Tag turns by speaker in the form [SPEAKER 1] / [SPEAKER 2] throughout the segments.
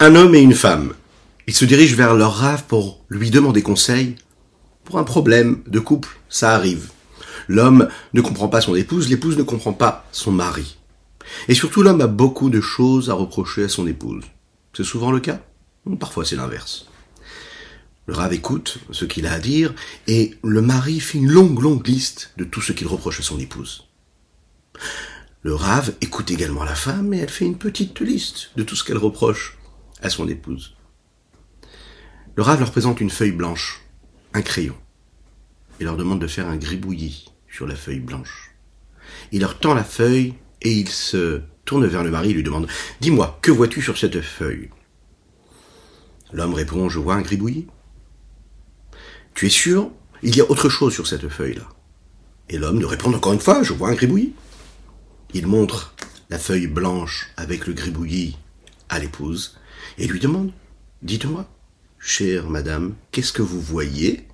[SPEAKER 1] Un homme et une femme. Ils se dirigent vers leur rave pour lui demander conseil pour un problème de couple. Ça arrive. L'homme ne comprend pas son épouse, l'épouse ne comprend pas son mari. Et surtout, l'homme a beaucoup de choses à reprocher à son épouse. C'est souvent le cas? Parfois, c'est l'inverse. Le rave écoute ce qu'il a à dire, et le mari fait une longue, longue liste de tout ce qu'il reproche à son épouse. Le rave écoute également la femme, et elle fait une petite liste de tout ce qu'elle reproche à son épouse. Le rave leur présente une feuille blanche, un crayon, et leur demande de faire un gribouillis sur la feuille blanche. Il leur tend la feuille et il se tourne vers le mari et lui demande Dis-moi, que vois-tu sur cette feuille? L'homme répond Je vois un gribouillis. Tu es sûr? Il y a autre chose sur cette feuille-là. Et l'homme lui répond encore une fois Je vois un gribouillis. Il montre la feuille blanche avec le gribouillis à l'épouse et lui demande Dites-moi, chère madame, qu'est-ce que vous voyez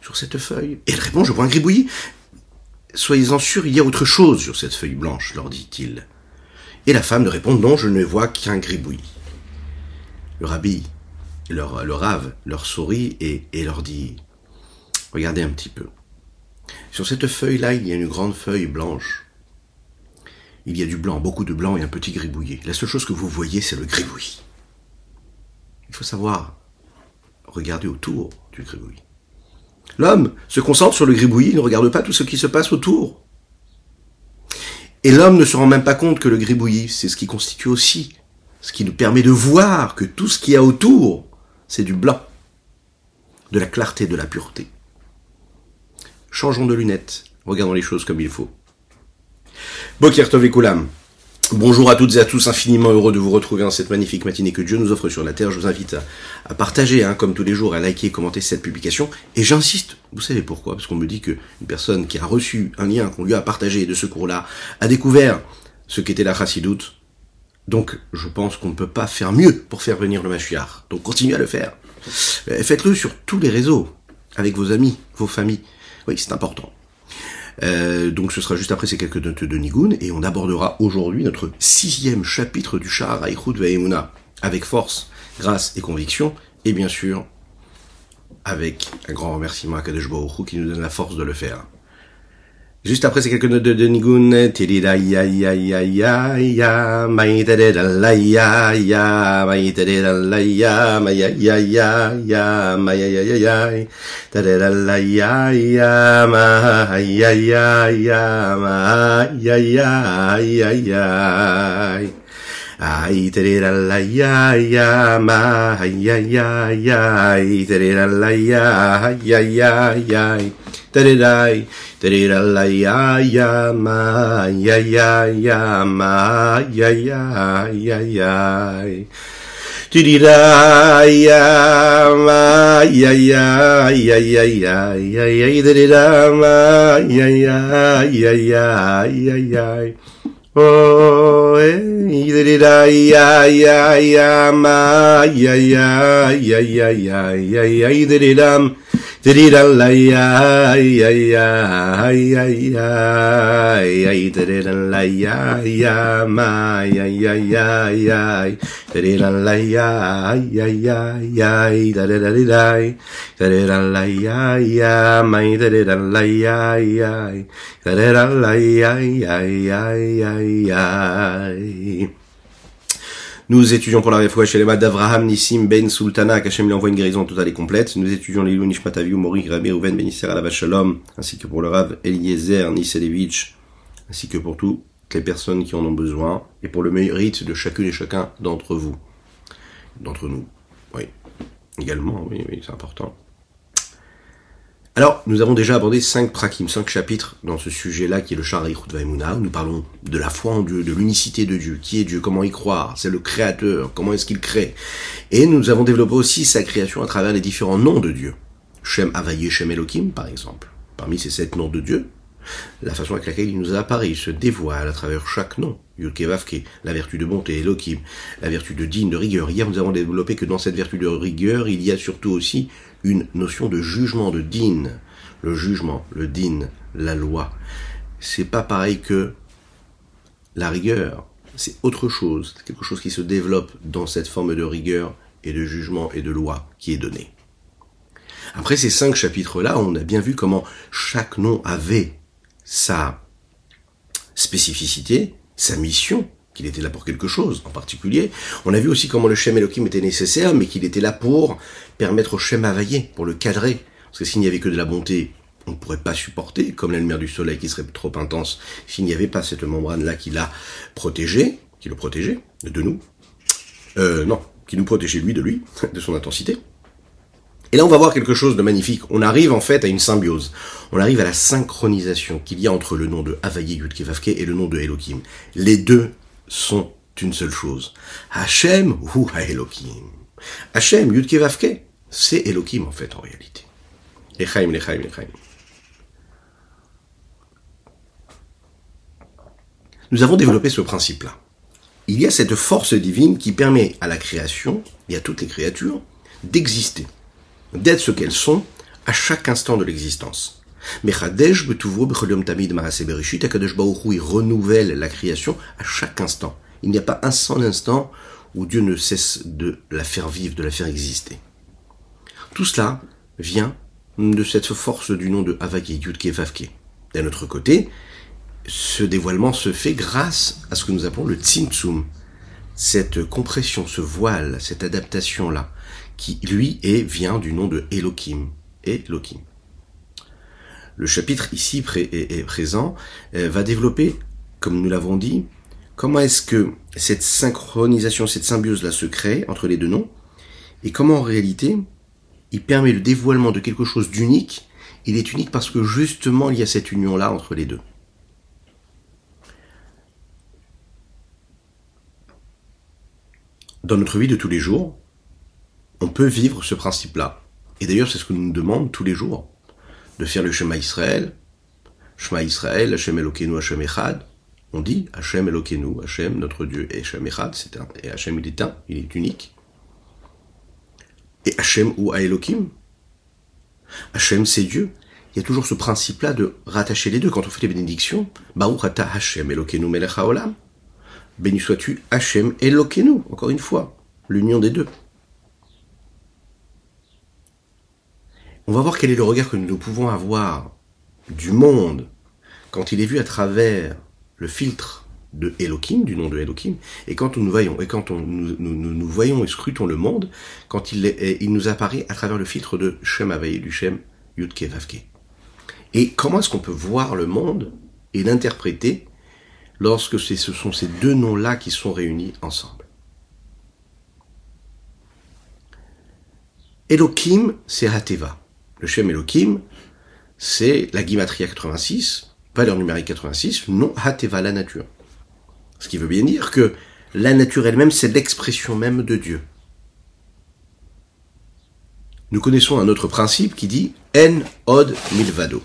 [SPEAKER 1] sur cette feuille? Et elle répond Je vois un gribouillis. Soyez-en sûrs, il y a autre chose sur cette feuille blanche, leur dit-il. Et la femme de répond Non, je ne vois qu'un gribouillis. Le rabbi, leur, le rave, leur sourit et, et leur dit Regardez un petit peu. Sur cette feuille-là, il y a une grande feuille blanche. Il y a du blanc, beaucoup de blanc et un petit gribouillis. La seule chose que vous voyez, c'est le gribouillis. Il faut savoir regarder autour du gribouillis. L'homme se concentre sur le gribouillis, il ne regarde pas tout ce qui se passe autour. Et l'homme ne se rend même pas compte que le gribouillis, c'est ce qui constitue aussi, ce qui nous permet de voir que tout ce qu'il y a autour, c'est du blanc, de la clarté, de la pureté. Changeons de lunettes, regardons les choses comme il faut. Bokir Tov Bonjour à toutes et à tous, infiniment heureux de vous retrouver en cette magnifique matinée que Dieu nous offre sur la terre. Je vous invite à, partager, hein, comme tous les jours, à liker et commenter cette publication. Et j'insiste, vous savez pourquoi Parce qu'on me dit qu'une personne qui a reçu un lien qu'on lui a partagé de ce cours-là a découvert ce qu'était la chassidoute. Donc, je pense qu'on ne peut pas faire mieux pour faire venir le Mashiach. Donc, continuez à le faire. Euh, faites-le sur tous les réseaux, avec vos amis, vos familles. Oui, c'est important. Euh, donc ce sera juste après ces quelques notes de Nigun, et on abordera aujourd'hui notre sixième chapitre du Shahar Aïchoud Ve'emuna, avec force, grâce et conviction, et bien sûr, avec un grand remerciement à Kadesh Baruch qui nous donne la force de le faire. Juste après ces quelques notes de, de Nigun, ya ya ya ya ya ya, ya ya, la ya, ya ya ya ya, ya ya ya ya, ya ya, ya ya ya, ya ya ya ya. Ya ya ya ya ya ya ya, terera Terira la ya ya ma ya ya ya ma ya ya ya ya. Tirira ya ma ya ya ya ya ya ya ya tirira ma ya ya ya ya ya ya. Oh, eh, tirira ya Yeah. Nous étudions pour la réfoua chez les d'Avraham Nissim Ben Sultana, qu'Hachem lui envoie une guérison totale et complète. Nous étudions les Nishmat Aviou, Mori, Rabbi, Rouven, Benisser, Alava Shalom, ainsi que pour le Rav Eliezer Niselevich, ainsi que pour toutes les personnes qui en ont besoin, et pour le mérite de chacune et chacun d'entre vous. D'entre nous. Oui. Également, oui, oui, c'est important. Alors, nous avons déjà abordé cinq prakim, cinq chapitres dans ce sujet-là qui est le Shari Vaimuna, où nous parlons de la foi en Dieu, de l'unicité de Dieu, qui est Dieu, comment y croire, c'est le créateur, comment est-ce qu'il crée? Et nous avons développé aussi sa création à travers les différents noms de Dieu. Shem Avaye, Shem Elohim, par exemple. Parmi ces sept noms de Dieu, la façon avec laquelle il nous apparaît, il se dévoile à travers chaque nom. Yudkevavke, la vertu de bonté, Elohim, la vertu de digne, de rigueur. Hier, nous avons développé que dans cette vertu de rigueur, il y a surtout aussi une notion de jugement, de din. Le jugement, le din, la loi. C'est pas pareil que la rigueur. c'est autre chose, c'est quelque chose qui se développe dans cette forme de rigueur et de jugement et de loi qui est donnée. Après ces cinq chapitres-là, on a bien vu comment chaque nom avait sa spécificité, sa mission, qu'il était là pour quelque chose en particulier. On a vu aussi comment le Shem Elohim était nécessaire, mais qu'il était là pour permettre au Shem Availlé, pour le cadrer. Parce que s'il n'y avait que de la bonté, on ne pourrait pas supporter, comme la lumière du soleil qui serait trop intense, s'il n'y avait pas cette membrane-là qui l'a protégé, qui le protégeait de nous. Euh, non, qui nous protégeait lui de lui, de son intensité. Et là, on va voir quelque chose de magnifique. On arrive en fait à une symbiose. On arrive à la synchronisation qu'il y a entre le nom de Havaye Yudkevavke et le nom de Elohim. Les deux sont une seule chose. Hachem ou Elohim. Hachem, Yudkevavke, c'est Elohim en fait en réalité. Lechaim, Lechaim, Lechaim. Nous avons développé ce principe-là. Il y a cette force divine qui permet à la création et à toutes les créatures d'exister d'être ce qu'elles sont à chaque instant de l'existence. Mais Akadosh il renouvelle la création à chaque instant. Il n'y a pas un seul instant où Dieu ne cesse de la faire vivre, de la faire exister. Tout cela vient de cette force du nom de Havake, Yudke, Vavke. D'un autre côté, ce dévoilement se fait grâce à ce que nous appelons le Tzimtzum, cette compression, ce voile, cette adaptation-là, qui lui est, vient du nom de Elohim. Elohim. Le chapitre ici est, présent euh, va développer, comme nous l'avons dit, comment est-ce que cette synchronisation, cette symbiose-là se crée entre les deux noms, et comment en réalité il permet le dévoilement de quelque chose d'unique. Il est unique parce que justement il y a cette union-là entre les deux. Dans notre vie de tous les jours, on peut vivre ce principe-là. Et d'ailleurs, c'est ce que nous nous demandons tous les jours, de faire le Shema Israël, Shema Israël, Hashem Elokeinu, Hashem Echad. On dit Hashem Elokeinu, Hashem, notre Dieu, et Hashem Echad, c'est un, et Hashem il est un, il est unique. Et Hashem ou Elohim, Hashem c'est Dieu. Il y a toujours ce principe-là de rattacher les deux. Quand on fait les bénédictions, Baruch Ata Hashem Elokeinu Melech HaOlam. Béni sois-tu Hashem Elokeinu, encore une fois, l'union des deux. On va voir quel est le regard que nous pouvons avoir du monde quand il est vu à travers le filtre de Elohim, du nom de Elohim, et quand nous voyons, et quand nous, voyons et scrutons le monde, quand il, nous apparaît à travers le filtre de Shem Avaye, du Shem Yudke Vavke. Et comment est-ce qu'on peut voir le monde et l'interpréter lorsque ce sont ces deux noms-là qui sont réunis ensemble? Elohim, c'est Hateva le Shem Elohim, c'est la Gimatria 86, valeur numérique 86, non Hateva, la nature. Ce qui veut bien dire que la nature elle-même, c'est l'expression même de Dieu. Nous connaissons un autre principe qui dit En od milvado.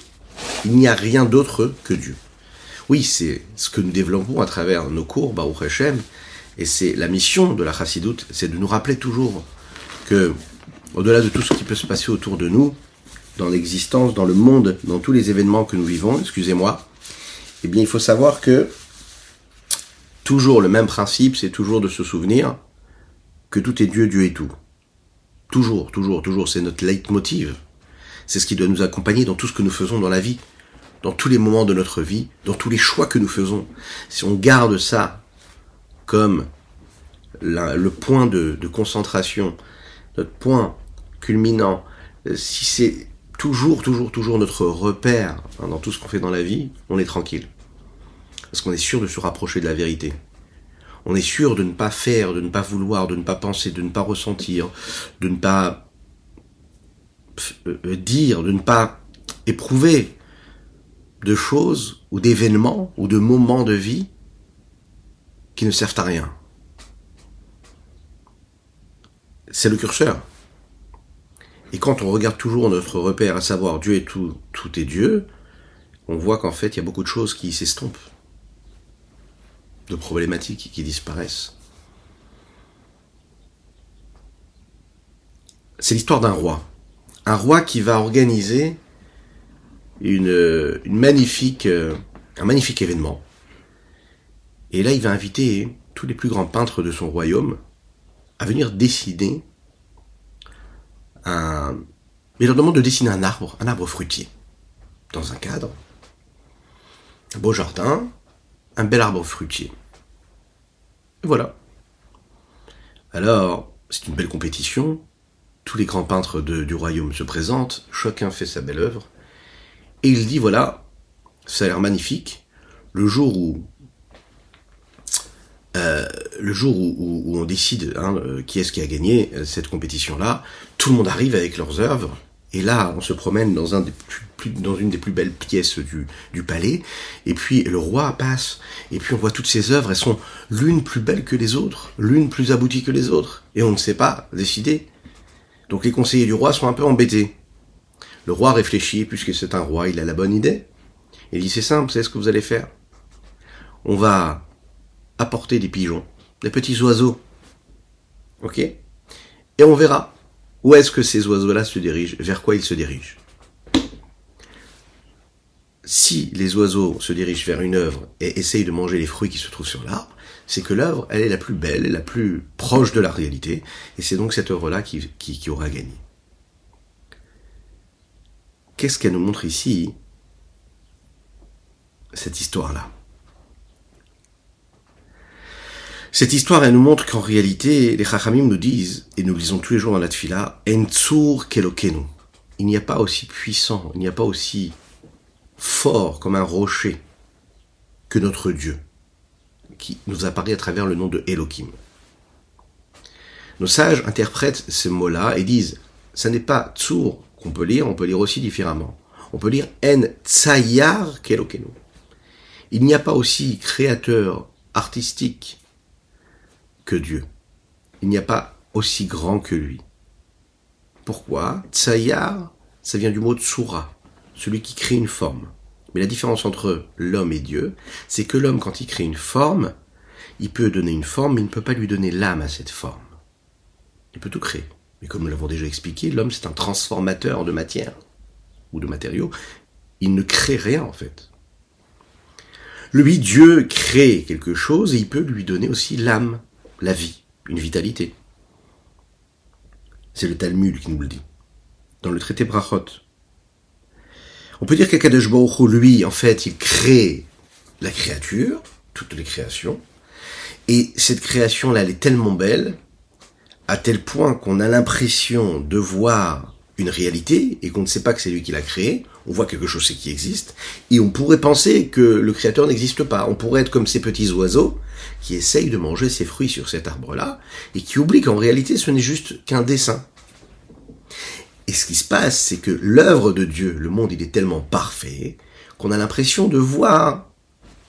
[SPEAKER 1] Il n'y a rien d'autre que Dieu. Oui, c'est ce que nous développons à travers nos cours, Baruch Hashem, et c'est la mission de la Chassidoute, c'est de nous rappeler toujours que, au-delà de tout ce qui peut se passer autour de nous, dans l'existence, dans le monde, dans tous les événements que nous vivons, excusez-moi, eh bien il faut savoir que toujours le même principe, c'est toujours de se souvenir que tout est Dieu, Dieu est tout. Toujours, toujours, toujours, c'est notre leitmotiv. C'est ce qui doit nous accompagner dans tout ce que nous faisons dans la vie, dans tous les moments de notre vie, dans tous les choix que nous faisons. Si on garde ça comme le point de, concentration, notre point culminant, euh, si c'est toujours, toujours, toujours notre repère hein, dans tout ce qu'on fait dans la vie, on est tranquille. Parce qu'on est sûr de se rapprocher de la vérité. On est sûr de ne pas faire, de ne pas vouloir, de ne pas penser, de ne pas ressentir, de ne pas euh, euh, dire, de ne pas éprouver de choses ou d'événements ou de moments de vie qui ne servent à rien. C'est le curseur. Et quand on regarde toujours notre repère, à savoir Dieu est tout, tout est Dieu, on voit qu'en fait, il y a beaucoup de choses qui s'estompent, de problématiques qui disparaissent. C'est l'histoire d'un roi. Un roi qui va organiser magnifique, un magnifique événement. Et là, il va inviter tous les plus grands peintres de son royaume à venir dessiner un... Il leur demande de dessiner un arbre, un arbre fruitier, dans un cadre. Un beau jardin, un bel arbre fruitier. Et voilà. Alors, c'est une belle compétition. Tous les grands peintres du royaume se présentent, chacun fait sa belle œuvre. Et il dit, voilà, ça a l'air magnifique. Le jour où euh, le jour où, on décide hein, euh, qui est-ce qui a gagné euh, cette compétition-là, tout le monde arrive avec leurs œuvres. Et là, on se promène dans, un des plus, dans une des plus belles pièces du, du, palais. Et puis le roi passe. Et puis on voit toutes ces œuvres. Elles sont l'une plus belle que les autres, l'une plus aboutie que les autres. Et on ne sait pas décider. Donc les conseillers du roi sont un peu embêtés. Le roi réfléchit, puisque c'est un roi, il a la bonne idée. Il dit c'est simple, c'est ce que vous allez faire. On va apporter des pigeons, des petits oiseaux. Ok? Et on verra où est-ce que ces oiseaux-là se dirigent, vers quoi ils se dirigent. Si les oiseaux se dirigent vers une œuvre et essayent de manger les fruits qui se trouvent sur l'arbre, c'est que l'œuvre, elle est la plus belle, la plus proche de la réalité, et c'est donc cette œuvre-là qui, qui aura gagné. Qu'est-ce qu'elle nous montre ici, cette histoire-là? Cette histoire, elle nous montre qu'en réalité, les Chachamim nous disent, et nous lisons tous les jours dans la Tfila, Entsur kelokenu. Il n'y a pas aussi puissant, il n'y a pas aussi fort comme un rocher que notre Dieu, qui nous apparaît à travers le nom de Elohim. Nos sages interprètent ces mots-là et disent, ça n'est pas Tsur qu'on peut lire, on peut lire aussi différemment. On peut lire En Tsayar kelokenu. Il n'y a pas aussi créateur artistique que Dieu. Il n'y a pas aussi grand que lui. Pourquoi? Tsayar, ça vient du mot tsura, celui qui crée une forme. Mais la différence entre l'homme et Dieu, c'est que l'homme, quand il crée une forme, il peut donner une forme, mais il ne peut pas lui donner l'âme à cette forme. Il peut tout créer. Mais comme nous l'avons déjà expliqué, l'homme, c'est un transformateur de matière ou de matériaux. Il ne crée rien, en fait. Lui, Dieu crée quelque chose et il peut lui donner aussi l'âme la vie, une vitalité. C'est le Talmud qui nous le dit. Dans le traité Brachot. On peut dire qu'Akadosh Baruch lui, en fait, il crée la créature, toutes les créations, et cette création-là, elle est tellement belle, à tel point qu'on a l'impression de voir une réalité et qu'on ne sait pas que c'est lui qui l'a créée, on voit quelque chose qui existe, et on pourrait penser que le créateur n'existe pas. On pourrait être comme ces petits oiseaux qui essayent de manger ces fruits sur cet arbre-là, et qui oublient qu'en réalité ce n'est juste qu'un dessin. Et ce qui se passe, c'est que l'œuvre de Dieu, le monde, il est tellement parfait, qu'on a l'impression de voir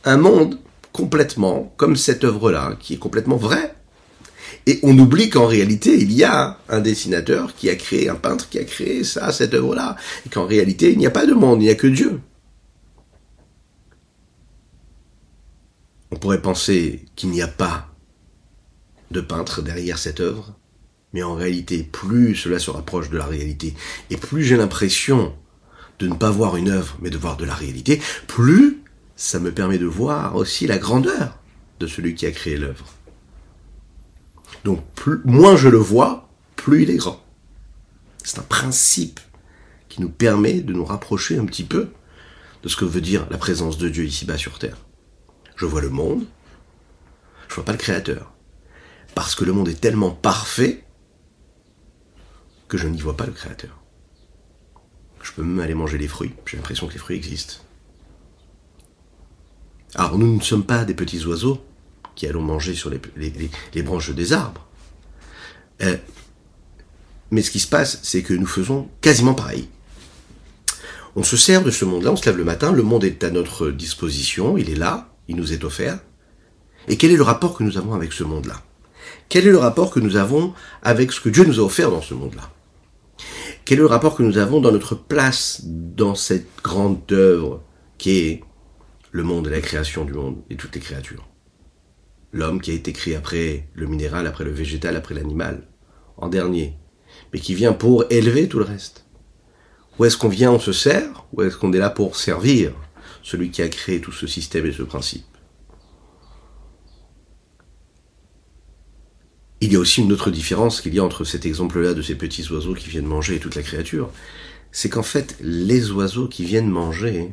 [SPEAKER 1] un monde complètement comme cette œuvre-là, qui est complètement vraie. Et on oublie qu'en réalité, il y a un dessinateur qui a créé, un peintre qui a créé ça, cette œuvre-là. Et qu'en réalité, il n'y a pas de monde, il n'y a que Dieu. On pourrait penser qu'il n'y a pas de peintre derrière cette œuvre, mais en réalité, plus cela se rapproche de la réalité, et plus j'ai l'impression de ne pas voir une œuvre, mais de voir de la réalité, plus ça me permet de voir aussi la grandeur de celui qui a créé l'œuvre. Donc moins je le vois, plus il est grand. C'est un principe qui nous permet de nous rapprocher un petit peu de ce que veut dire la présence de Dieu ici-bas sur Terre. Je vois le monde, je vois pas le Créateur. Parce que le monde est tellement parfait que je n'y vois pas le Créateur. Je peux même aller manger les fruits, j'ai l'impression que les fruits existent. Alors nous ne sommes pas des petits oiseaux, qui allons manger sur les, branches des arbres. Euh, mais ce qui se passe, c'est que nous faisons quasiment pareil. On se sert de ce monde-là, on se lève le matin, le monde est à notre disposition, il est là, il nous est offert. Et quel est le rapport que nous avons avec ce monde-là? Quel est le rapport que nous avons avec ce que Dieu nous a offert dans ce monde-là? Quel est le rapport que nous avons dans notre place dans cette grande œuvre qui est le monde et la création du monde et toutes les créatures? L'homme qui a été créé après le minéral, après le végétal, après l'animal, en dernier, mais qui vient pour élever tout le reste. Où est-ce qu'on vient, on se sert, ou est-ce qu'on est là pour servir celui qui a créé tout ce système et ce principe? Il y a aussi une autre différence qu'il y a entre cet exemple-là de ces petits oiseaux qui viennent manger et toute la créature. C'est qu'en fait, les oiseaux qui viennent manger,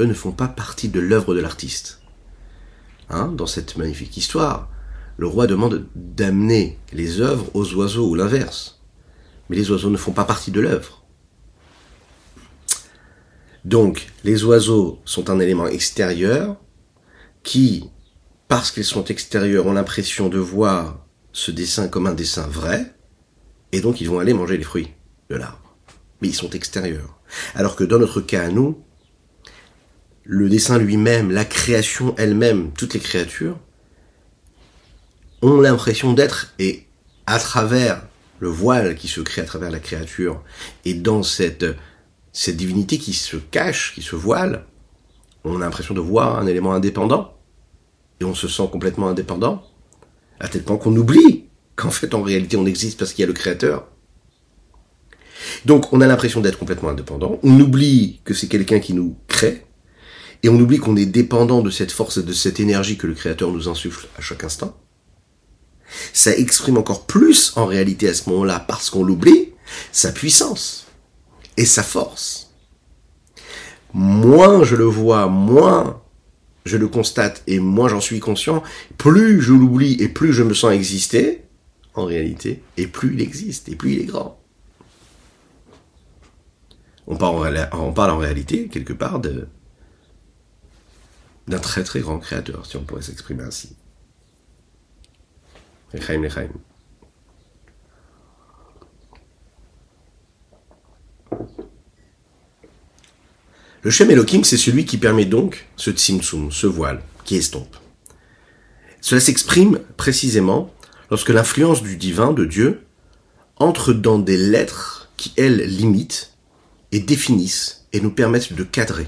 [SPEAKER 1] eux ne font pas partie de l'œuvre de l'artiste. Hein, dans cette magnifique histoire, le roi demande d'amener les œuvres aux oiseaux ou l'inverse. Mais les oiseaux ne font pas partie de l'œuvre. Donc, les oiseaux sont un élément extérieur qui, parce qu'ils sont extérieurs, ont l'impression de voir ce dessin comme un dessin vrai, et donc ils vont aller manger les fruits de l'arbre. Mais ils sont extérieurs. Alors que dans notre cas à nous, le dessin lui-même, la création elle-même, toutes les créatures, ont l'impression d'être, et à travers le voile qui se crée à travers la créature, et dans cette, cette divinité qui se cache, qui se voile, on a l'impression de voir un élément indépendant, et on se sent complètement indépendant, à tel point qu'on oublie qu'en fait en réalité on existe parce qu'il y a le créateur. Donc on a l'impression d'être complètement indépendant, on oublie que c'est quelqu'un qui nous crée, et on oublie qu'on est dépendant de cette force et de cette énergie que le créateur nous insuffle à chaque instant. Ça exprime encore plus en réalité à ce moment-là, parce qu'on l'oublie, sa puissance et sa force. Moins je le vois, moins je le constate et moins j'en suis conscient, plus je l'oublie et plus je me sens exister, en réalité, et plus il existe, et plus il est grand. On parle en, on réalité, quelque part, de, d'un très très grand créateur, si on pourrait s'exprimer ainsi. Le Shem Elohim, c'est celui qui permet donc ce tsimtsum, ce voile, qui estompe. Cela s'exprime précisément lorsque l'influence du divin, de Dieu, entre dans des lettres qui, elles, limitent et définissent et nous permettent de cadrer,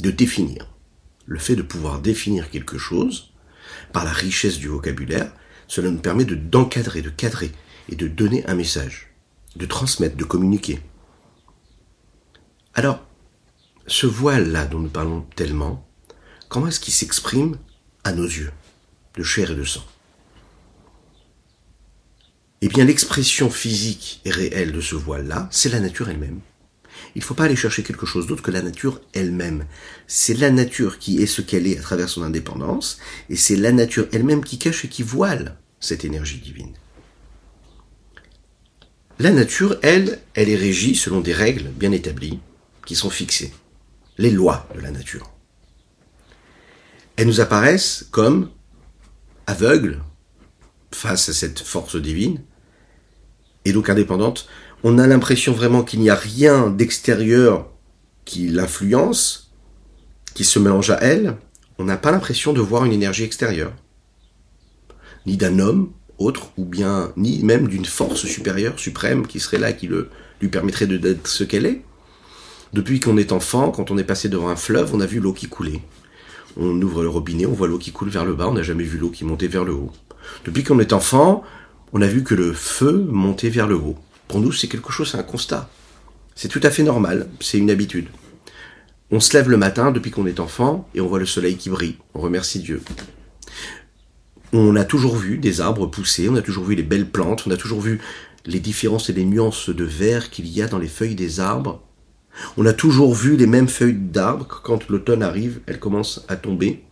[SPEAKER 1] de définir. Le fait de pouvoir définir quelque chose, par la richesse du vocabulaire, cela nous permet de d'encadrer, de cadrer et de donner un message, de transmettre, de communiquer. Alors, ce voile-là dont nous parlons tellement, comment est-ce qu'il s'exprime à nos yeux, de chair et de sang? Eh bien, l'expression physique et réelle de ce voile-là, c'est la nature elle-même. Il ne faut pas aller chercher quelque chose d'autre que la nature elle-même. C'est la nature qui est ce qu'elle est à travers son indépendance, et c'est la nature elle-même qui cache et qui voile cette énergie divine. La nature, elle, elle est régie selon des règles bien établies, qui sont fixées les lois de la nature. Elles nous apparaissent comme aveugles face à cette force divine, et donc indépendantes. On a l'impression vraiment qu'il n'y a rien d'extérieur qui l'influence, qui se mélange à elle. On n'a pas l'impression de voir une énergie extérieure, ni d'un homme autre, ou bien ni même d'une force supérieure, suprême, qui serait là, qui le, lui permettrait d'être ce qu'elle est. Depuis qu'on est enfant, quand on est passé devant un fleuve, on a vu l'eau qui coulait. On ouvre le robinet, on voit l'eau qui coule vers le bas, on n'a jamais vu l'eau qui montait vers le haut. Depuis qu'on est enfant, on a vu que le feu montait vers le haut. Pour nous, c'est quelque chose, c'est un constat. C'est tout à fait normal, c'est une habitude. On se lève le matin depuis qu'on est enfant et on voit le soleil qui brille. On remercie Dieu. On a toujours vu des arbres pousser, on a toujours vu les belles plantes, on a toujours vu les différences et les nuances de vert qu'il y a dans les feuilles des arbres. On a toujours vu les mêmes feuilles d'arbres, quand l'automne arrive, elles commencent à tomber.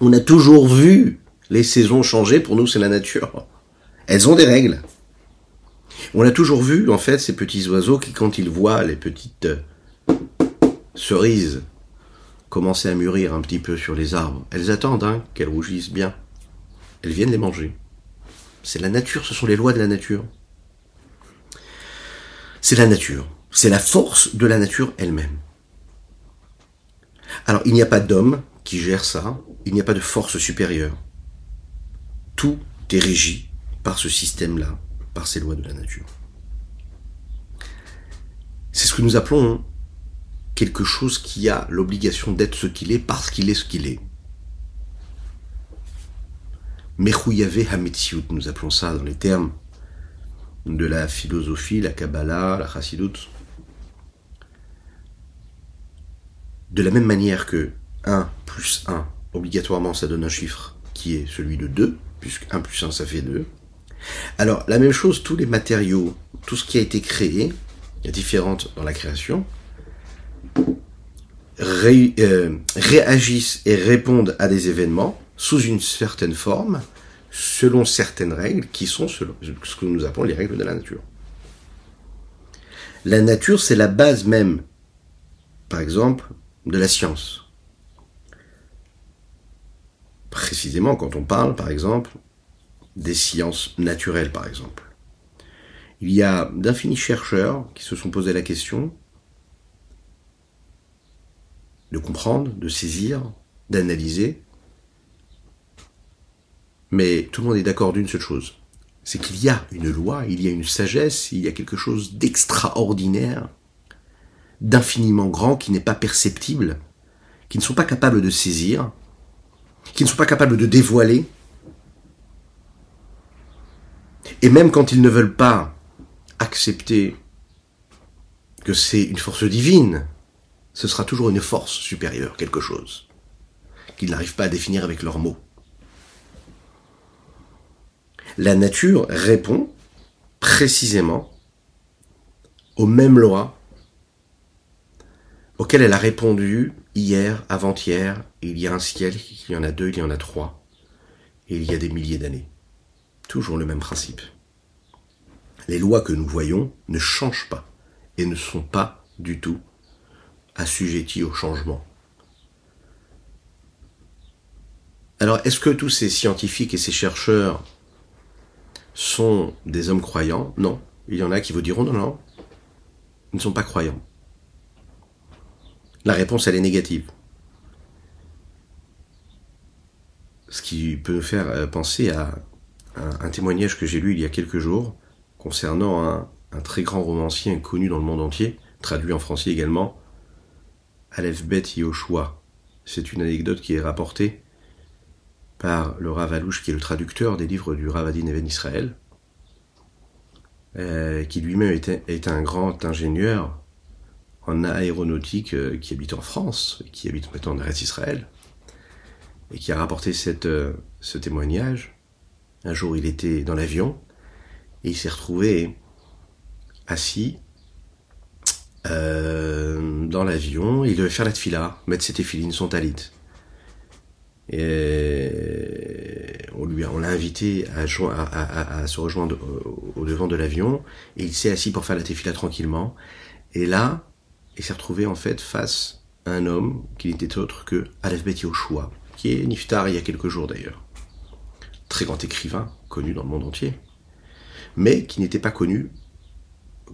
[SPEAKER 1] On a toujours vu les saisons changer, pour nous c'est la nature. Elles ont des règles. On a toujours vu, en fait, ces petits oiseaux qui, quand ils voient les petites cerises commencer à mûrir un petit peu sur les arbres, elles attendent hein, qu'elles rougissent bien. Elles viennent les manger. C'est la nature, ce sont les lois de la nature. C'est la nature. C'est la force de la nature elle-même. Alors, il n'y a pas d'homme qui gère ça, il n'y a pas de force supérieure. Tout est régi par ce système-là, par ces lois de la nature. C'est ce que nous appelons quelque chose qui a l'obligation d'être ce qu'il est parce qu'il est ce qu'il est. Mechouyavé Hametsiout, nous appelons ça dans les termes de la philosophie, la Kabbalah, la Chassidut. De la même manière que 1 plus 1, obligatoirement, ça donne un chiffre qui est celui de 2, puisque 1 plus 1, ça fait 2. Alors, la même chose, tous les matériaux, tout ce qui a été créé, il dans la création, euh, réagissent et répondent à des événements sous une certaine forme, selon certaines règles qui sont ce que nous appelons les règles de la nature. La nature, c'est la base même, par exemple, de la science. Précisément quand on parle, par exemple, des sciences naturelles, par exemple. Il y a d'infinis chercheurs qui se sont posé la question de comprendre, de saisir, d'analyser. Mais tout le monde est d'accord d'une seule chose. C'est qu'il y a une loi, il y a une sagesse, il y a quelque chose d'extraordinaire, d'infiniment grand qui n'est pas perceptible, qui ne sont pas capables de saisir, qui ne sont pas capables de dévoiler. Et même quand ils ne veulent pas accepter que c'est une force divine, ce sera toujours une force supérieure, quelque chose, qu'ils n'arrivent pas à définir avec leurs mots. La nature répond précisément aux mêmes lois auxquelles elle a répondu hier, avant-hier, il y a un ciel, il y en a deux, il y en a trois, et il y a des milliers d'années. Toujours le même principe. Les lois que nous voyons ne changent pas et ne sont pas du tout assujettis au changement. Alors, est-ce que tous ces scientifiques et ces chercheurs sont des hommes croyants? Non. Il y en a qui vous diront non, non, ils ne sont pas croyants. La réponse, elle est négative. Ce qui peut nous faire euh, penser à un, témoignage que j'ai lu il y a quelques jours concernant un, très grand romancier connu dans le monde entier, traduit en français également, Aleph Bet Yoshua. C'est une anecdote qui est rapportée par le Rav Alouche, qui est le traducteur des livres du Rav Adin Even Israël, euh, qui lui-même est, un grand ingénieur en aéronautique euh, qui habite en France, qui habite maintenant en Israël, et qui a rapporté euh, ce témoignage. Un jour, il était dans l'avion, et il s'est retrouvé assis euh, dans l'avion, il devait faire la tfila, mettre ses téfilines, son talit. Et on lui on l'a invité à, à, se rejoindre au, devant de l'avion, et il s'est assis pour faire la tefila tranquillement. Et là, il s'est retrouvé en fait face à un homme qui n'était autre que Aleph Bet Yoshua, qui est niftar il y a quelques jours d'ailleurs. Très grand écrivain, connu dans le monde entier, mais qui n'était pas connu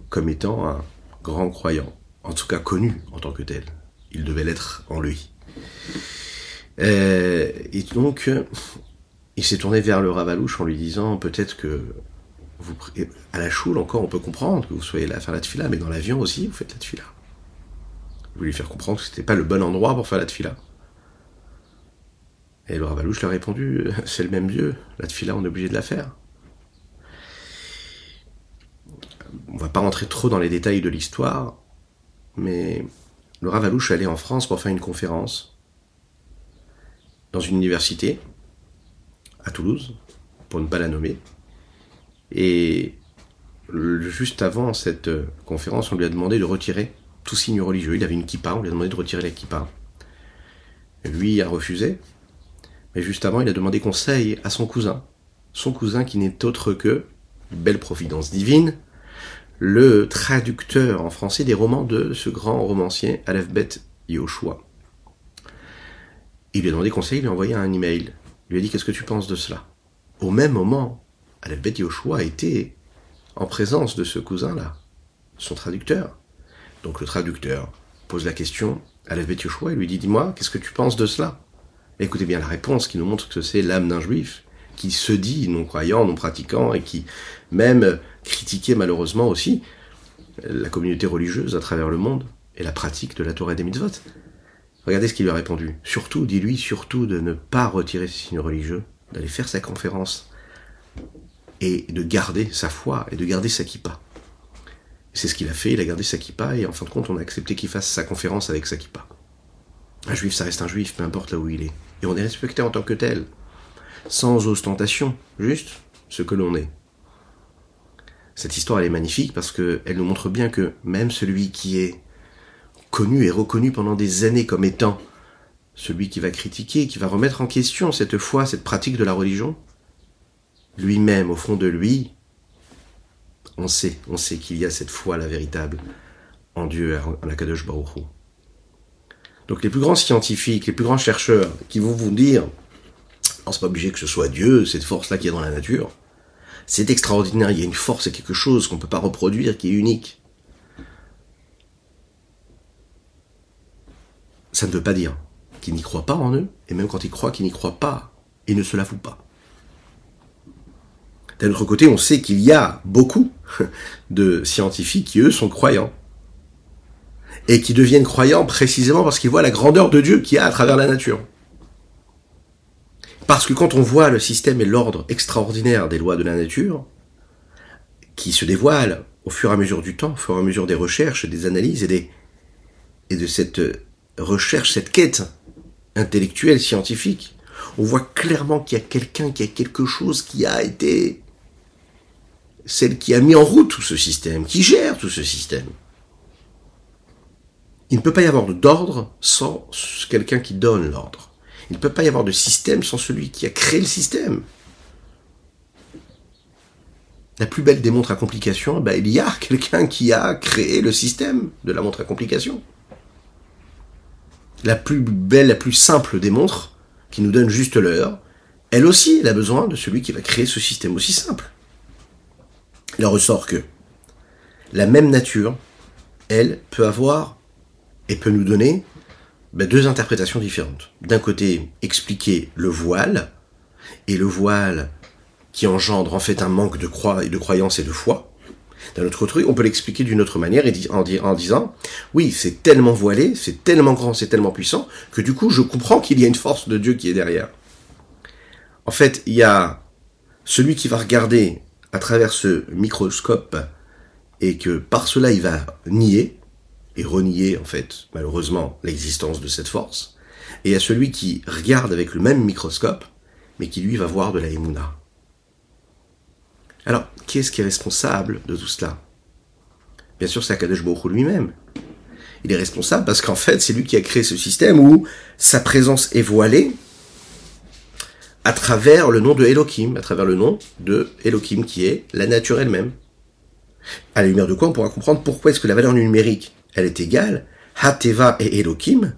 [SPEAKER 1] comme étant un, grand croyant, en tout cas connu en tant que tel. Il devait l'être en lui. Euh, et donc, il s'est tourné vers le Ravalouche en lui disant peut-être que vous, à la choule encore, on peut comprendre que vous soyez là à faire la tfila, mais dans l'avion aussi, vous faites la tfila. Vous lui faire comprendre que c'était pas le bon endroit pour faire la tfila. Et le Ravalouche lui a répondu c'est le même Dieu, la tfila, on est obligé de la faire. on va pas rentrer trop dans les détails de l'histoire, mais le Ravalouche allait en France pour faire une conférence dans une université à Toulouse, pour ne pas la nommer. Et juste avant cette conférence, on lui a demandé de retirer tout signe religieux. Il avait une kippa, on lui a demandé de retirer la kippa. Lui a refusé, mais juste avant, il a demandé conseil à son cousin. Son cousin qui n'est autre que, belle providence divine, le traducteur en français des romans de ce grand romancier, Aleph Bet Yoshua. Il lui a demandé conseil, il lui a envoyé un email. Il lui a dit Qu'est-ce que tu penses de cela? Au même moment, Aleph Bet Yoshua était en présence de ce cousin-là, son traducteur. Donc le traducteur pose la question à Aleph Bet Yoshua et lui dit Dis-moi, qu'est-ce que tu penses de cela? Écoutez bien la réponse qui nous montre que c'est l'âme d'un juif qui se dit non croyant, non pratiquant et qui même critiquait malheureusement aussi la communauté religieuse à travers le monde et la pratique de la Torah et des mitzvot. Regardez ce qu'il lui a répondu. Surtout, dis-lui surtout de ne pas retirer ses signes religieux, d'aller faire sa conférence et de garder sa foi et de garder sa kippa. C'est ce qu'il a fait, il a gardé sa kippa et en fin de compte on a accepté qu'il fasse sa conférence avec sa kippa. Un juif ça reste un juif, peu importe là où il est. Et on est respecté en tant que tel sans ostentation, juste ce que l'on est. Cette histoire, elle est magnifique parce qu'elle nous montre bien que même celui qui est connu et reconnu pendant des années comme étant celui qui va critiquer, qui va remettre en question cette foi, cette pratique de la religion, lui-même, au fond de lui, on sait, on sait qu'il y a cette foi, la véritable, en Dieu, en la Kadosh Baruch. Donc les plus grands scientifiques, les plus grands chercheurs qui vont vous dire, c'est pas obligé que ce soit Dieu, cette force-là qui est dans la nature. C'est extraordinaire, il y a une force et quelque chose qu'on ne peut pas reproduire, qui est unique. Ça ne veut pas dire qu'ils n'y croient pas en eux, et même quand ils croient qu'ils n'y croient pas, ils ne se l'avouent pas. D'un autre côté, on sait qu'il y a beaucoup de scientifiques qui, eux, sont croyants. Et qui deviennent croyants précisément parce qu'ils voient la grandeur de Dieu qu'il y a à travers la nature. Parce que quand on voit le système et l'ordre extraordinaire des lois de la nature, qui se dévoilent au fur et à mesure du temps, au fur et à mesure des recherches, des analyses et, et de cette recherche, cette quête intellectuelle, scientifique, on voit clairement qu'il y a quelqu'un, qui a quelque chose qui a été celle qui a mis en route tout ce système, qui gère tout ce système. Il ne peut pas y avoir d'ordre sans quelqu'un qui donne l'ordre. Il ne peut pas y avoir de système sans celui qui a créé le système. La plus belle des montres à complications, ben, il y a quelqu'un qui a créé le système de la montre à complications. La plus belle, la plus simple des montres, qui nous donne juste l'heure, elle aussi, elle a besoin de celui qui va créer ce système aussi simple. Il ressort que la même nature, elle, peut avoir et peut nous donner ben, deux interprétations différentes. D'un côté, expliquer le voile, et le voile qui engendre en fait un manque de, croyance et de foi. D'un autre côté, on peut l'expliquer d'une autre manière en, en disant, oui, c'est tellement voilé, c'est tellement grand, c'est tellement puissant, que du coup, je comprends qu'il y a une force de Dieu qui est derrière. En fait, il y a celui qui va regarder à travers ce microscope et que par cela il va nier et renier en fait malheureusement l'existence de cette force, et à celui qui regarde avec le même microscope mais qui lui va voir de la Emouna. Alors, qui est-ce qui est responsable de tout cela? Bien sûr, c'est Akadosh Baruch lui-même. Il est responsable parce qu'en fait, c'est lui qui a créé ce système où sa présence est voilée à travers le nom de Elohim, à travers le nom de Elohim qui est la nature elle-même. À la lumière de quoi on pourra comprendre pourquoi est-ce que la valeur numérique, elle est égale, Hateva et Elohim,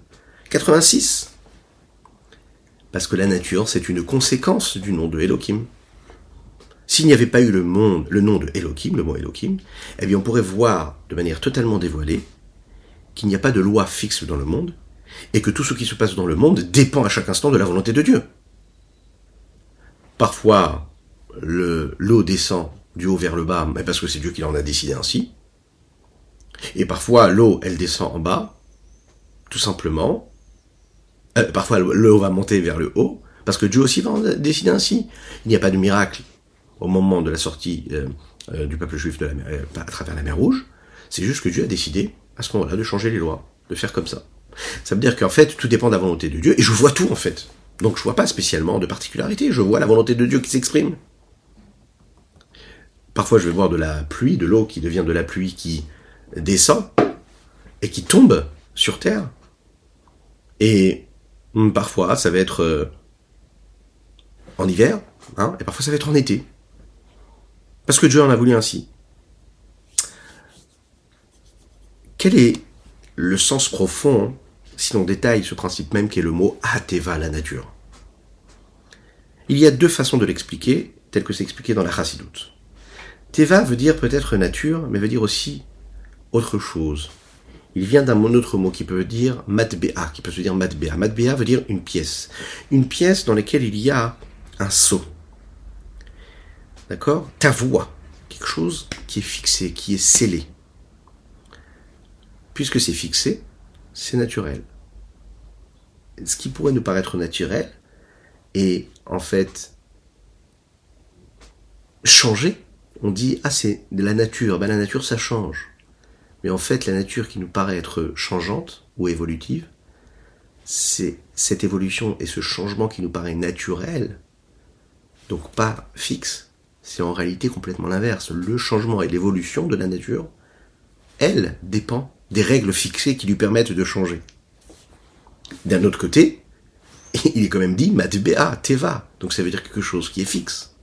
[SPEAKER 1] 86. Parce que la nature, c'est une conséquence du nom de Elohim. S'il n'y avait pas eu le, monde, le nom de Elohim, le mot Elohim, eh bien on pourrait voir de manière totalement dévoilée qu'il n'y a pas de loi fixe dans le monde, et que tout ce qui se passe dans le monde dépend à chaque instant de la volonté de Dieu. Parfois, l'eau descend du haut vers le bas, mais parce que c'est Dieu qui en a décidé ainsi. Et parfois, l'eau, elle descend en bas, tout simplement. Euh, parfois, l'eau va monter vers le haut, parce que Dieu aussi va en décider ainsi. Il n'y a pas de miracle au moment de la sortie euh, euh, du peuple juif de la à travers la mer Rouge. C'est juste que Dieu a décidé, à ce moment-là, de changer les lois, de faire comme ça. Ça veut dire qu'en fait, tout dépend de la volonté de Dieu, et je vois tout, en fait. Donc je vois pas spécialement de particularité, je vois la volonté de Dieu qui s'exprime. Parfois je vais voir de la pluie, de l'eau qui devient de la pluie qui descend et qui tombe sur terre. Et hum, parfois ça va être euh, en hiver, hein, et parfois ça va être en été. Parce que Dieu en a voulu ainsi. Quel est le sens profond si l'on détaille ce principe même qui est le mot Ateva, la nature. Il y a deux façons de l'expliquer, tel que c'est expliqué dans la Chassidut. Teva veut dire peut-être nature, mais veut dire aussi autre chose. Il vient d'un autre mot qui peut dire matbea, qui peut se dire matbea. Matbea veut dire une pièce. Une pièce dans laquelle il y a un seau. D'accord? Ta voix. Quelque chose qui est fixé, qui est scellé. Puisque c'est fixé, c'est naturel. Ce qui pourrait nous paraître naturel est en fait changé. On dit ah c'est de la nature, ben la nature ça change. Mais en fait la nature qui nous paraît être changeante ou évolutive, c'est cette évolution et ce changement qui nous paraît naturel, donc pas fixe, c'est en réalité complètement l'inverse. Le changement et l'évolution de la nature, elle, dépend des règles fixées qui lui permettent de changer. D'un autre côté, il est quand même dit matbea, teva, donc ça veut dire quelque chose qui est fixe.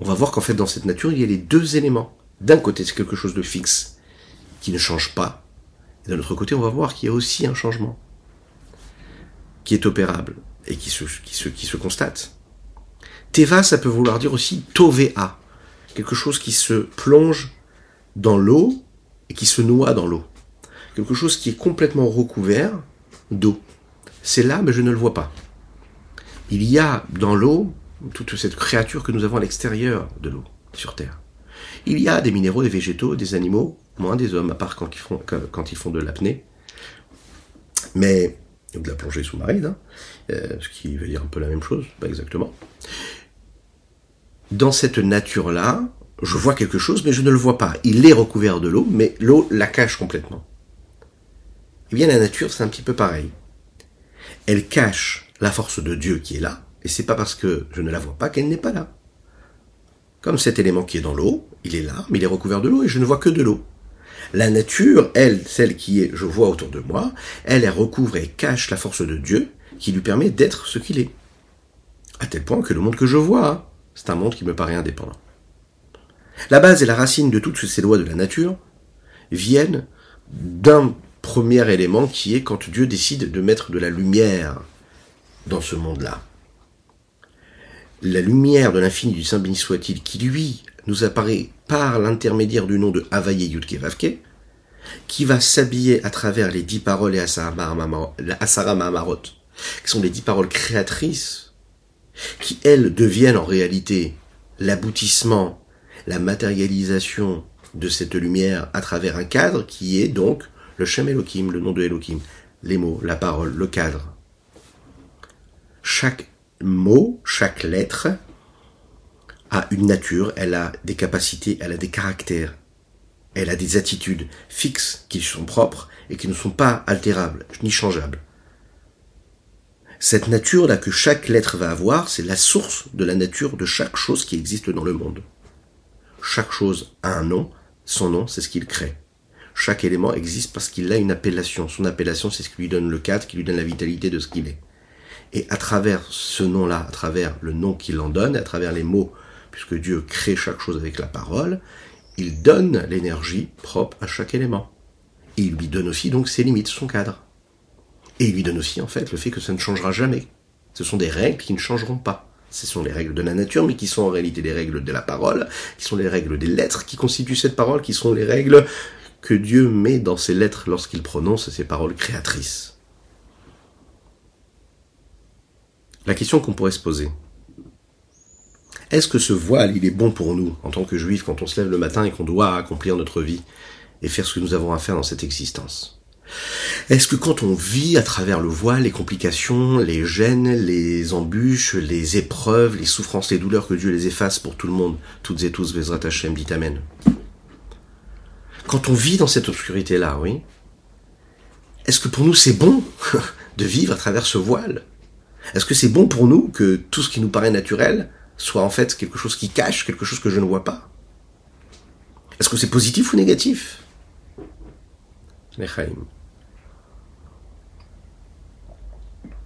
[SPEAKER 1] On va voir qu'en fait dans cette nature, il y a les deux éléments. D'un côté, c'est quelque chose de fixe, qui ne change pas. Et d'un autre côté, on va voir qu'il y a aussi un changement, qui est opérable, et qui se, qui se, qui se constate. Teva, ça peut vouloir dire aussi tovea, quelque chose qui se plonge dans l'eau et qui se noie dans l'eau. Quelque chose qui est complètement recouvert d'eau. C'est là, mais je ne le vois pas. Il y a dans l'eau toute cette créature que nous avons à l'extérieur de l'eau, sur Terre. Il y a des minéraux, des végétaux, des animaux, moins des hommes, à part quand ils font, de l'apnée. Mais, de la plongée sous-marine, hein, euh, ce qui veut dire un peu la même chose, pas exactement. Dans cette nature-là, je vois quelque chose, mais je ne le vois pas. Il est recouvert de l'eau, mais l'eau la cache complètement. Eh bien, la nature, c'est un petit peu pareil. Elle cache la force de Dieu qui est là, et c'est pas parce que je ne la vois pas qu'elle n'est pas là. Comme cet élément qui est dans l'eau, il est là, mais il est recouvert de l'eau, et je ne vois que de l'eau. La nature, elle, celle qui est, je vois autour de moi, elle, elle recouvre et cache la force de Dieu, qui lui permet d'être ce qu'il est. À tel point que le monde que je vois, c'est un monde qui me paraît indépendant. La base et la racine de toutes ces lois de la nature viennent d'un premier élément qui est quand Dieu décide de mettre de la lumière dans ce monde-là. La lumière de l'infini du Saint béni soit-il, qui lui nous apparaît par l'intermédiaire du nom de Havaye Yudke Vavke, qui va s'habiller à travers les dix paroles et Asara Mahamarot, qui sont les dix paroles créatrices, qui elles deviennent en réalité l'aboutissement la matérialisation de cette lumière à travers un cadre qui est donc le Shem Elohim, le nom de Elohim, les mots, la parole, le cadre. Chaque mot, chaque lettre a une nature, elle a des capacités, elle a des caractères, elle a des attitudes fixes qui sont propres et qui ne sont pas altérables ni changeables. Cette nature-là que chaque lettre va avoir, c'est la source de la nature de chaque chose qui existe dans le monde. Chaque chose a un nom, son nom c'est ce qu'il crée. Chaque élément existe parce qu'il a une appellation. Son appellation c'est ce qui lui donne le cadre, qui lui donne la vitalité de ce qu'il est. Et à travers ce nom-là, à travers le nom qu'il en donne, à travers les mots, puisque Dieu crée chaque chose avec la parole, il donne l'énergie propre à chaque élément. Et il lui donne aussi donc ses limites, son cadre. Et il lui donne aussi en fait le fait que ça ne changera jamais. Ce sont des règles qui ne changeront pas. Ce sont les règles de la nature, mais qui sont en réalité les règles de la parole, qui sont les règles des lettres qui constituent cette parole, qui sont les règles que Dieu met dans ses lettres lorsqu'il prononce ces paroles créatrices. La question qu'on pourrait se poser, est-ce que ce voile, il est bon pour nous, en tant que juifs, quand on se lève le matin et qu'on doit accomplir notre vie et faire ce que nous avons à faire dans cette existence? Est-ce que quand on vit à travers le voile, les complications, les gênes, les embûches, les épreuves, les souffrances, les douleurs, que Dieu les efface pour tout le monde, toutes et tous, Vezrat Hashem, dit Amen. Quand on vit dans cette obscurité-là, oui, est-ce que pour nous c'est bon de vivre à travers ce voile? Est-ce que c'est bon pour nous que tout ce qui nous paraît naturel soit en fait quelque chose qui cache, quelque chose que je ne vois pas? Est-ce que c'est positif ou négatif?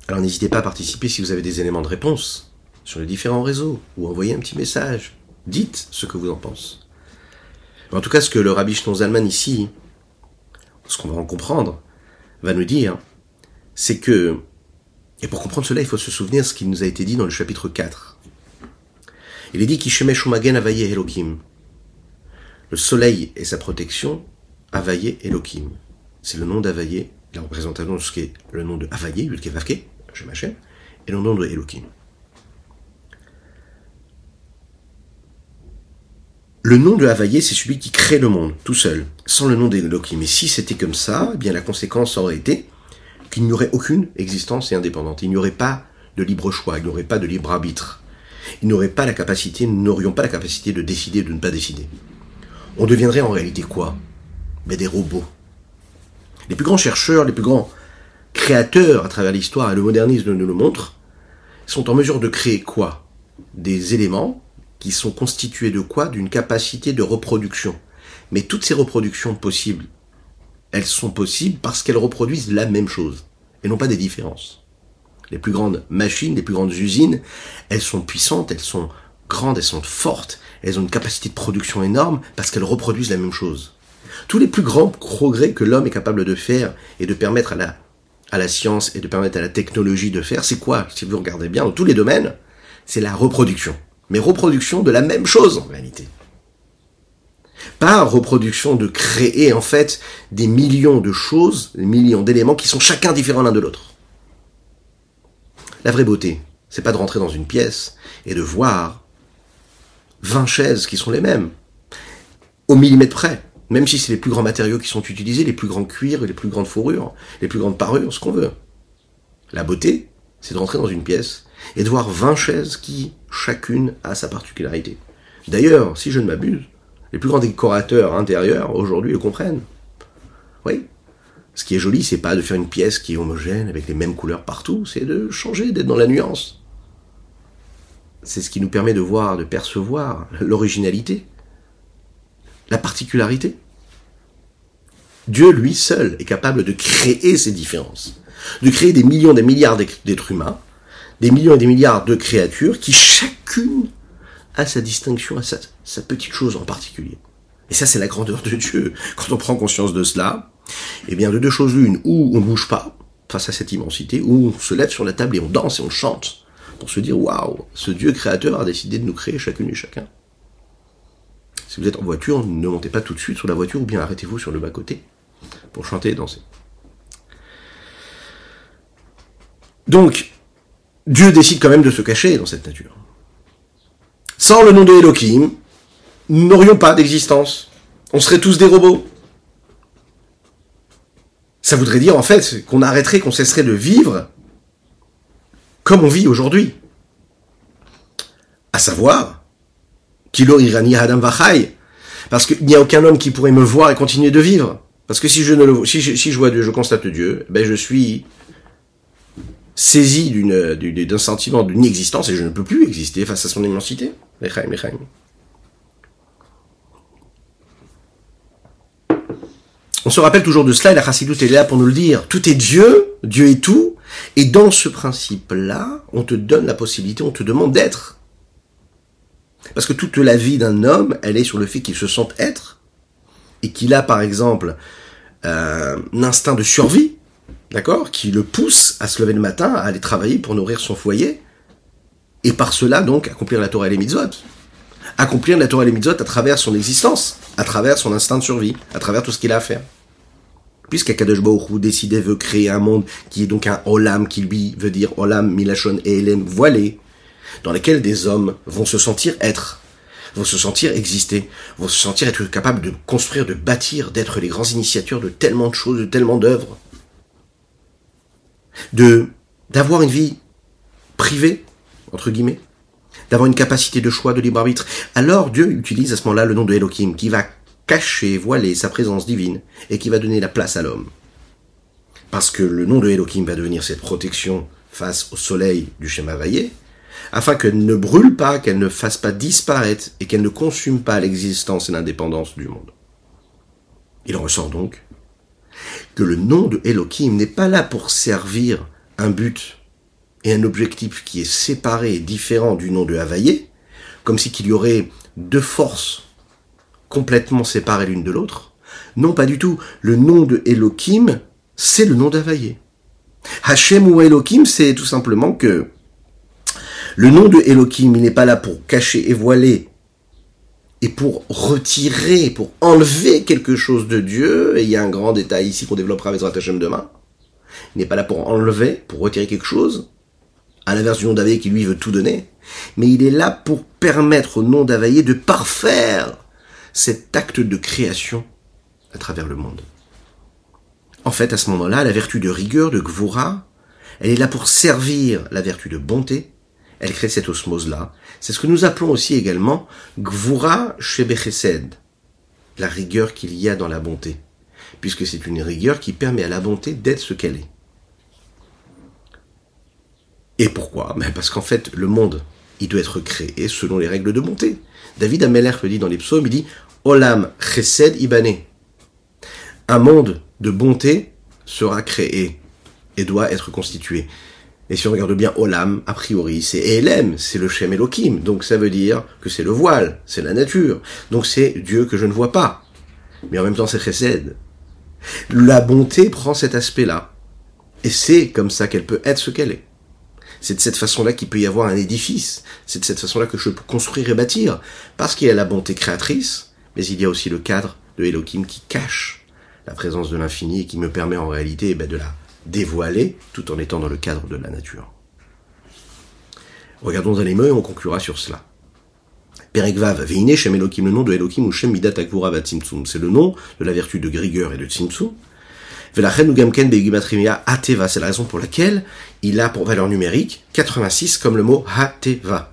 [SPEAKER 1] Alors n'hésitez pas à participer si vous avez des éléments de réponse sur les différents réseaux ou envoyez un petit message. Dites ce que vous en pensez. En tout cas, ce que le rabbi Zalman ici, ce qu'on va en comprendre, va nous dire, c'est que, et pour comprendre cela, il faut se souvenir ce qui nous a été dit dans le chapitre 4. Il est dit qu'Ishemesh Umagen Avaye Elohim. Le soleil et sa protection, Avaye Elohim. C'est le nom d'Avaye, la représentation de ce qu'est le nom de Avaye, Vavke, et le nom de Elohim. Le nom de Havaïe, c'est celui qui crée le monde, tout seul, sans le nom d'Elohim. Et si c'était comme ça, eh bien la conséquence aurait été qu'il n'y aurait aucune existence et indépendante. Il n'y aurait pas de libre choix, il n'y aurait pas de libre arbitre. Il n'aurait pas la capacité, nous n'aurions pas la capacité de décider de ne pas décider. On deviendrait en réalité quoi? Mais des robots. Les plus grands chercheurs, les plus grands créateurs à travers l'histoire, et le modernisme nous le montre, sont en mesure de créer quoi? Des éléments qui sont constituées de quoi? D'une capacité de reproduction. Mais toutes ces reproductions possibles, elles sont possibles parce qu'elles reproduisent la même chose, et non pas des différences. Les plus grandes machines, les plus grandes usines, elles sont puissantes, elles sont grandes, elles sont fortes, elles ont une capacité de production énorme parce qu'elles reproduisent la même chose. Tous les plus grands progrès que l'homme est capable de faire et de permettre à la, à la science et de permettre à la technologie de faire, c'est quoi Si vous regardez bien, dans tous les domaines, c'est la reproduction. Mais reproduction de la même chose en réalité. Pas reproduction de créer en fait des millions de choses, des millions d'éléments qui sont chacun différents l'un de l'autre. La vraie beauté, c'est pas de rentrer dans une pièce et de voir 20 chaises qui sont les mêmes, au millimètre près, même si c'est les plus grands matériaux qui sont utilisés, les plus grands cuirs, les plus grandes fourrures, les plus grandes parures, ce qu'on veut. La beauté, c'est de rentrer dans une pièce et de voir 20 chaises qui, chacune, a sa particularité. D'ailleurs, si je ne m'abuse, les plus grands décorateurs intérieurs aujourd'hui le comprennent. Oui. Ce qui est joli, c'est pas de faire une pièce qui est homogène avec les mêmes couleurs partout, c'est de changer, d'être dans la nuance. C'est ce qui nous permet de voir, de percevoir l'originalité, la particularité. Dieu, lui seul, est capable de créer ces différences, de créer des millions, des milliards d'êtres humains, des millions et des milliards de créatures qui chacune a sa distinction, sa, sa petite chose en particulier. Et ça, c'est la grandeur de Dieu. Quand on prend conscience de cela, eh bien, de deux choses l'une, ou on ne bouge pas face à cette immensité, ou on se lève sur la table et on danse et on chante pour se dire, waouh, ce Dieu créateur a décidé de nous créer chacune et chacun. Si vous êtes en voiture, ne montez pas tout de suite sur la voiture ou bien arrêtez-vous sur le bas-côté pour chanter et danser. Donc, Dieu décide quand même de se cacher dans cette nature. Sans le nom de Elohim, nous n'aurions pas d'existence. On serait tous des robots. Ça voudrait dire en fait qu'on arrêterait, qu'on cesserait de vivre comme on vit aujourd'hui. À savoir, Kilo Irani Adam Vachai, parce qu'il n'y a aucun homme qui pourrait me voir et continuer de vivre. Parce que si je ne le, si je, si je vois Dieu, je constate Dieu, ben je suis saisi d'une, d'un sentiment d'une existence et je ne peux plus exister face à son immensité. On se rappelle toujours de cela et la Chassidut est là pour nous le dire. Tout est Dieu, Dieu est tout, et dans ce principe-là, on te donne la possibilité, on te demande d'être. Parce que toute la vie d'un homme, elle est sur le fait qu'il se sente être, et qu'il a par exemple euh, un instinct de survie, d'accord, qui le pousse à se lever le matin, à aller travailler pour nourrir son foyer, et par cela donc accomplir la Torah et les mitzvot. Accomplir la Torah et les mitzvot à travers son existence, à travers son instinct de survie, à travers tout ce qu'il a à faire. Puisqu'Akadosh Baruch décidait, veut créer un monde qui est donc un olam, qui lui veut dire olam, milachon et elem, voilé, dans lequel des hommes vont se sentir être, vont se sentir exister, vont se sentir être capables de construire, de bâtir, d'être les grands initiateurs de tellement de choses, de tellement d'œuvres, de d'avoir une vie privée entre guillemets, d'avoir une capacité de choix, de libre arbitre. Alors Dieu utilise à ce moment-là le nom de Elohim qui va cacher, voiler sa présence divine et qui va donner la place à l'homme. Parce que le nom de Elohim va devenir cette protection face au soleil du schéma vaillé, afin qu'elle ne brûle pas, qu'elle ne fasse pas disparaître et qu'elle ne consume pas l'existence et l'indépendance du monde. Il ressort donc que le nom de Elohim n'est pas là pour servir un but et un objectif qui est séparé et différent du nom de Havaïe, comme si qu'il y aurait deux forces complètement séparées l'une de l'autre. Non, pas du tout. Le nom de Elohim, c'est le nom d'Havaïe. Hachem ou Elohim, c'est tout simplement que le nom de Elohim, il n'est pas là pour cacher et voiler et pour retirer, pour enlever quelque chose de Dieu, et il y a un grand détail ici qu'on développera avec Hachem demain, il n'est pas là pour enlever, pour retirer quelque chose, à l'inverse du nom d'Availlé qui lui veut tout donner, mais il est là pour permettre au nom d'Availlé de parfaire cet acte de création à travers le monde. En fait, à ce moment-là, la vertu de rigueur, de Gvura, elle est là pour servir la vertu de bonté, elle crée cette osmose-là. C'est ce que nous appelons aussi également Gvura Shebechesed, la rigueur qu'il y a dans la bonté, puisque c'est une rigueur qui permet à la bonté d'être ce qu'elle est. Et pourquoi? Ben Parce qu'en fait, le monde il doit être créé selon les règles de bonté. David Ameller le dit dans les psaumes, il dit Olam chesed ibané. Un monde de bonté sera créé et doit être constitué. Et si on regarde bien Olam, a priori, c'est Elem, c'est le Shem Elohim. Donc ça veut dire que c'est le voile, c'est la nature. Donc c'est Dieu que je ne vois pas. Mais en même temps, c'est Chesed. La bonté prend cet aspect-là. Et c'est comme ça qu'elle peut être ce qu'elle est. C'est de cette façon-là qu'il peut y avoir un édifice. C'est de cette façon-là que je peux construire et bâtir. Parce qu'il y a la bonté créatrice, mais il y a aussi le cadre de Elohim qui cache la présence de l'infini et qui me permet en réalité eh ben, de la dévoilé tout en étant dans le cadre de la nature. Regardons les mots et on conclura sur cela. Perekvav, Veine Shem Elohim, le nom de Elohim ou Shem Midat. C'est le nom de la vertu de grigueur et de Tzimtzum. Velachen Ugamken Begimatrimia Ateva, c'est la raison pour laquelle il a pour valeur numérique 86 comme le mot Hateva.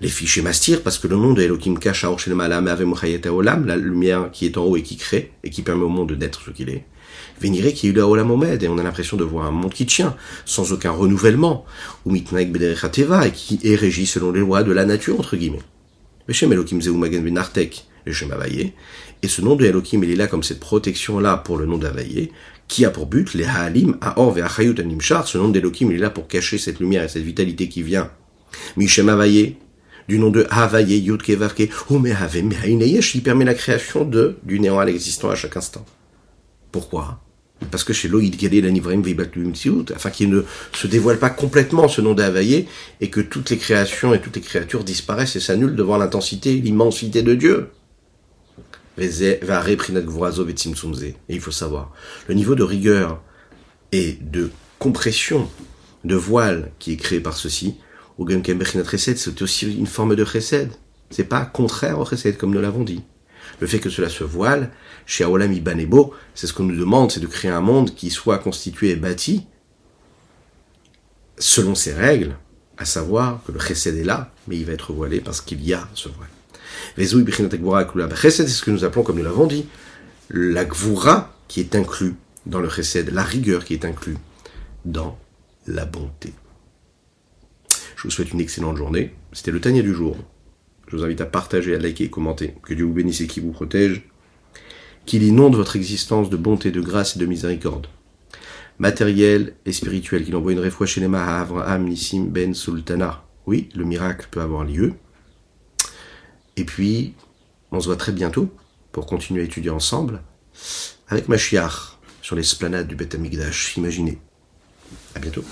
[SPEAKER 1] Les fichiers mastir parce que le nom de Elohim cache Olam, la lumière qui est en haut et qui crée et qui permet au monde d'être ce qu'il est. Véniré qui est là et on a l'impression de voir un monde qui tient, sans aucun renouvellement, ou mitnaik et qui est régi selon les lois de la nature, entre guillemets. Elohim Benartek, et ce nom de Elohim, il est là comme cette protection-là pour le nom d'Avaye, qui a pour but, les Haalim, Aor et Achayut Animchar, ce nom d'Elohim, il est là pour cacher cette lumière et cette vitalité qui vient. Mishem Avaye, du nom de Havaye, Yud Kevarke, ou Mehave, qui permet la création de, du néant à l'existant à chaque instant. Pourquoi? Parce que chez Loïd Galé, l'anivrim afin qu'il ne se dévoile pas complètement ce nom d'Havaïe, et que toutes les créations et toutes les créatures disparaissent et s'annulent devant l'intensité, l'immensité de Dieu. Et il faut savoir, le niveau de rigueur et de compression de voile qui est créé par ceci, c'est aussi une forme de chesed. C'est pas contraire au chesed, comme nous l'avons dit. Le fait que cela se voile, chez Aolam Ibanebo, c'est ce qu'on nous demande, c'est de créer un monde qui soit constitué et bâti selon ses règles, à savoir que le chesed est là, mais il va être voilé parce qu'il y a ce voile. Chesed, c'est ce que nous appelons, comme nous l'avons dit, la gvura qui est inclus dans le chesed, la rigueur qui est inclus dans la bonté. Je vous souhaite une excellente journée. C'était le tanier du jour. Je vous invite à partager, à liker commenter. Que Dieu vous bénisse et qu'il vous protège. Qu'il inonde votre existence de bonté, de grâce et de miséricorde. Matériel et spirituel. Qu'il envoie une réfoua chez les Avraham Nissim Ben Sultana. Oui, le miracle peut avoir lieu. Et puis, on se voit très bientôt pour continuer à étudier ensemble avec Machiach sur l'esplanade du Beth Amikdash. Imaginez. À bientôt.